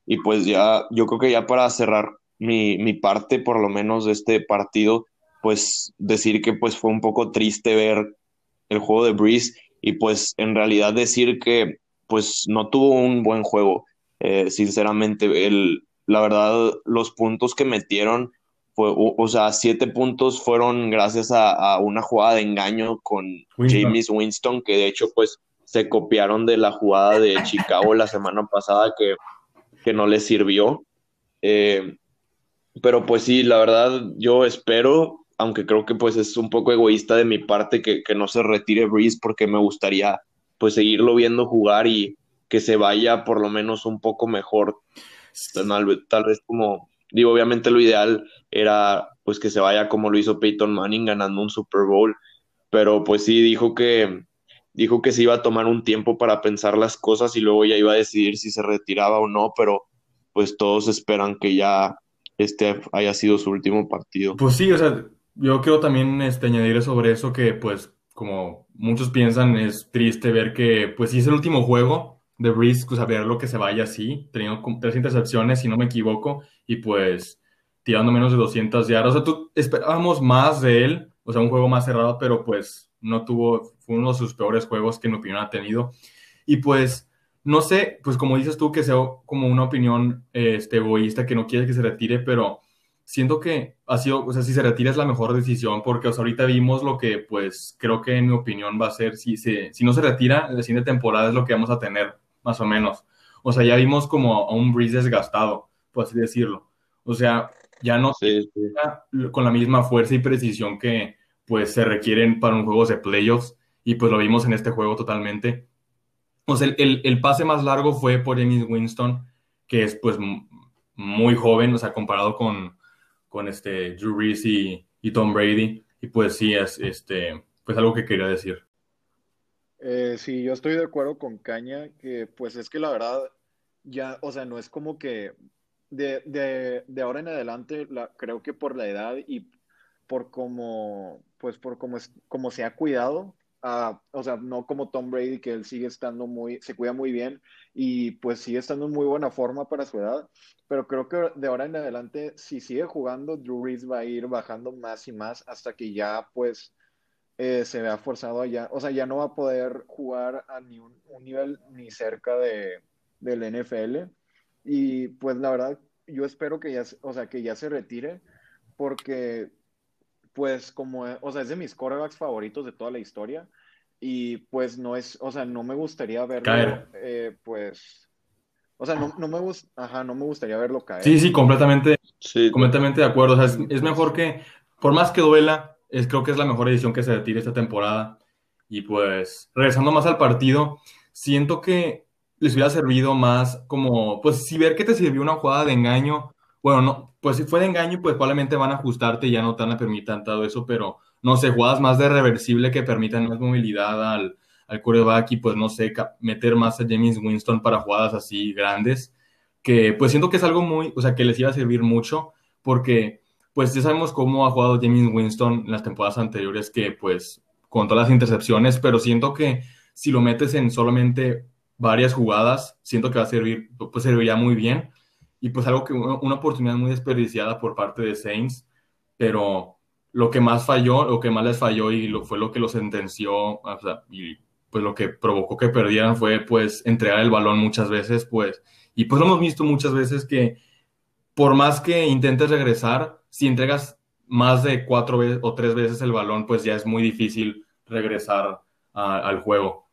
Speaker 1: Y pues ya, yo creo que ya para cerrar mi, mi parte, por lo menos, de este partido, pues decir que pues fue un poco triste ver el juego de Breeze y pues en realidad decir que pues no tuvo un buen juego. Eh, sinceramente, el, la verdad, los puntos que metieron, fue, o, sea, siete puntos fueron gracias a, una jugada de engaño con James Winston, que de hecho pues se copiaron de la jugada de Chicago la semana pasada que, que no les sirvió. Eh, pero pues sí, la verdad, yo espero aunque creo que pues es un poco egoísta de mi parte que, que no se retire Breeze porque me gustaría pues seguirlo viendo jugar y que se vaya por lo menos un poco mejor. Tal, tal vez como, digo, obviamente lo ideal era pues que se vaya como lo hizo Peyton Manning ganando un Super Bowl, pero pues sí dijo que dijo que se iba a tomar un tiempo para pensar las cosas y luego ya iba a decidir si se retiraba o no, pero pues todos esperan que ya este haya sido su último partido.
Speaker 3: Pues sí, o sea, yo quiero también este, añadir sobre eso que pues como muchos piensan es triste ver que pues sí es el último juego de Breeze, pues a ver lo que se vaya así, teniendo tres intercepciones si no me equivoco y pues tirando menos de 200 yardas, o sea, tú esperábamos más de él, o sea, un juego más cerrado, pero pues no tuvo, fue uno de sus peores juegos que en mi opinión ha tenido. Y pues, no sé, pues como dices tú, que sea como una opinión este, egoísta, que no quiere que se retire, pero siento que ha sido, o sea, si se retira es la mejor decisión, porque o sea, ahorita vimos lo que, pues, creo que en mi opinión va a ser, si, se, si no se retira, la siguiente temporada es lo que vamos a tener, más o menos. O sea, ya vimos como a un Breeze desgastado, por así decirlo. O sea, ya no sí, con la misma fuerza y precisión que, pues se requieren para un juego de playoffs y pues lo vimos en este juego totalmente. Pues el, el, pase más largo fue por James Winston, que es pues muy joven, o sea, comparado con, con este Drew Brees y, Tom Brady. Y pues sí, es este, pues algo que quería decir.
Speaker 4: Eh, sí, yo estoy de acuerdo con Caña, que pues es que la verdad, ya, o sea, no es como que de, de, de ahora en adelante, la, creo que por la edad y por cómo, pues por cómo, es, como se ha cuidado, o sea, no como Tom Brady, que él sigue estando muy, se cuida muy bien y pues sigue estando en muy buena forma para su edad, pero creo que de ahora en adelante, si sigue jugando, Drew Brees va a ir bajando más y más hasta que ya pues eh, se vea forzado allá, o sea, ya no va a poder jugar a ni un, nivel ni cerca de, del NFL y pues la verdad, yo espero que ya, o sea, que ya se retire porque pues como, o sea, es de mis quarterbacks favoritos de toda la historia y pues no es, o sea, no me gustaría verlo, eh, pues, o sea, no, no me gusta, ajá, no me gustaría verlo caer.
Speaker 3: Sí, sí, completamente, sí. completamente de acuerdo, o sea, es, es, mejor que, por más que duela, es, creo que es la mejor edición que se retire esta temporada. Y pues, regresando más al partido, siento que les hubiera servido más como, pues, si ver que te sirvió una jugada de engaño, bueno, no, pues si fue de engaño, pues probablemente van a ajustarte y ya no te van a permitir todo eso, pero no sé, jugadas más de reversible que permitan más movilidad al, al quarterback y pues no sé, meter más a James Winston para jugadas así grandes, que pues siento que es algo muy, o sea, que les iba a servir mucho, porque pues ya sabemos cómo ha jugado James Winston en las temporadas anteriores, que pues con todas las intercepciones, pero siento que si lo metes en solamente varias jugadas, siento que va a servir, pues serviría muy bien. Y pues algo que una oportunidad muy desperdiciada por parte de Saints, pero lo que más falló, lo que más les falló y lo, fue lo que lo sentenció y pues lo que provocó que perdieran fue pues entregar el balón muchas veces, pues, y pues lo hemos visto muchas veces que por más que intentes regresar, si entregas más de cuatro veces o tres veces el balón, pues ya es muy difícil regresar al juego.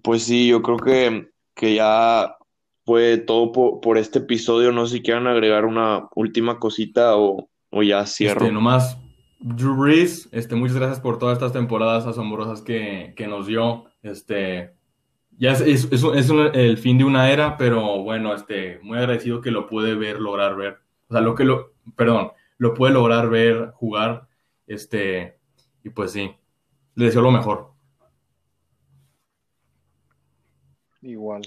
Speaker 1: Pues sí, yo creo que, que ya fue todo por, este episodio. No sé si quieran agregar una última cosita o, ya cierro.
Speaker 3: Este, nomás, Drew Brees, este, muchas gracias por todas estas temporadas asombrosas que, nos dio. Este, ya es, el fin de una era, pero bueno, este, muy agradecido que lo pude ver, lograr ver. O sea, lo que lo, perdón, lo pude lograr ver, jugar. Este, y pues sí, le deseo lo mejor.
Speaker 4: Igual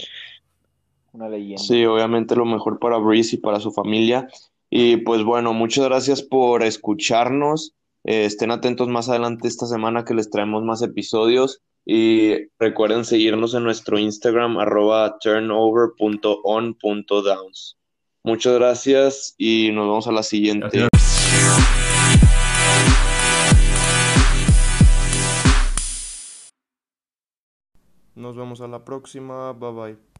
Speaker 4: una leyenda.
Speaker 1: Sí, obviamente lo mejor para Breeze y para su familia. Y pues bueno, muchas gracias por escucharnos. Eh, estén atentos más adelante esta semana que les traemos más episodios. Y recuerden seguirnos en nuestro Instagram arroba turnover.on.downs. Muchas gracias y nos vemos a la siguiente. Nos vemos a la próxima. Bye bye.